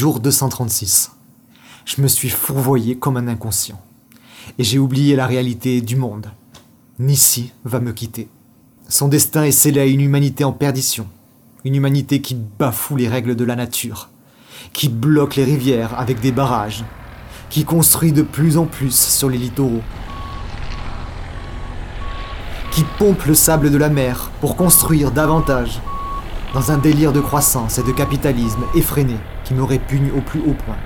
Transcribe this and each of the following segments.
Jour 236. Je me suis fourvoyé comme un inconscient. Et j'ai oublié la réalité du monde. Nissi va me quitter. Son destin est scellé à une humanité en perdition. Une humanité qui bafoue les règles de la nature. Qui bloque les rivières avec des barrages. Qui construit de plus en plus sur les littoraux. Qui pompe le sable de la mer pour construire davantage dans un délire de croissance et de capitalisme effréné qui me répugne au plus haut point.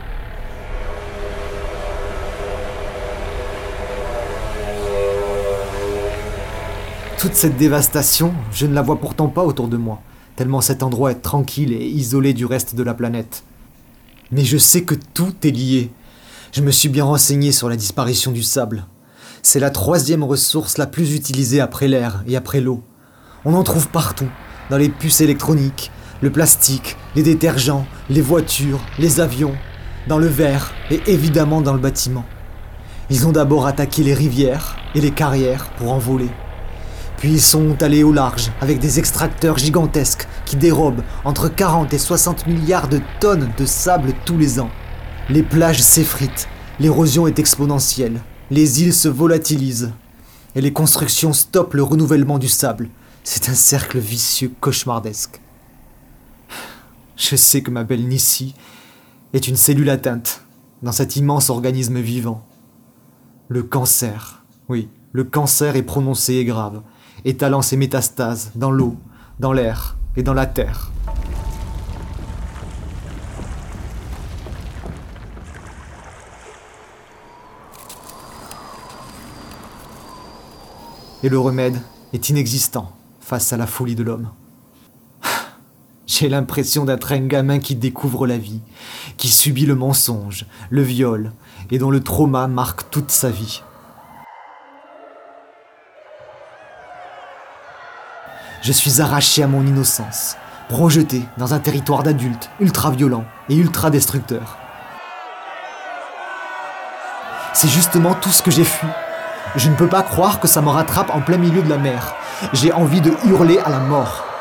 Toute cette dévastation, je ne la vois pourtant pas autour de moi, tellement cet endroit est tranquille et isolé du reste de la planète. Mais je sais que tout est lié. Je me suis bien renseigné sur la disparition du sable. C'est la troisième ressource la plus utilisée après l'air et après l'eau. On en trouve partout, dans les puces électroniques, le plastique, les détergents, les voitures, les avions, dans le verre et évidemment dans le bâtiment. Ils ont d'abord attaqué les rivières et les carrières pour en voler. Puis ils sont allés au large avec des extracteurs gigantesques qui dérobent entre 40 et 60 milliards de tonnes de sable tous les ans. Les plages s'effritent, l'érosion est exponentielle, les îles se volatilisent et les constructions stoppent le renouvellement du sable c'est un cercle vicieux cauchemardesque. Je sais que ma belle Nissi est une cellule atteinte dans cet immense organisme vivant. Le cancer, oui, le cancer est prononcé et grave, étalant ses métastases dans l'eau, dans l'air et dans la terre. Et le remède est inexistant face à la folie de l'homme. J'ai l'impression d'être un gamin qui découvre la vie, qui subit le mensonge, le viol, et dont le trauma marque toute sa vie. Je suis arraché à mon innocence, projeté dans un territoire d'adultes ultra violents et ultra destructeurs. C'est justement tout ce que j'ai fui. Je ne peux pas croire que ça me rattrape en plein milieu de la mer, j'ai envie de hurler à la mort.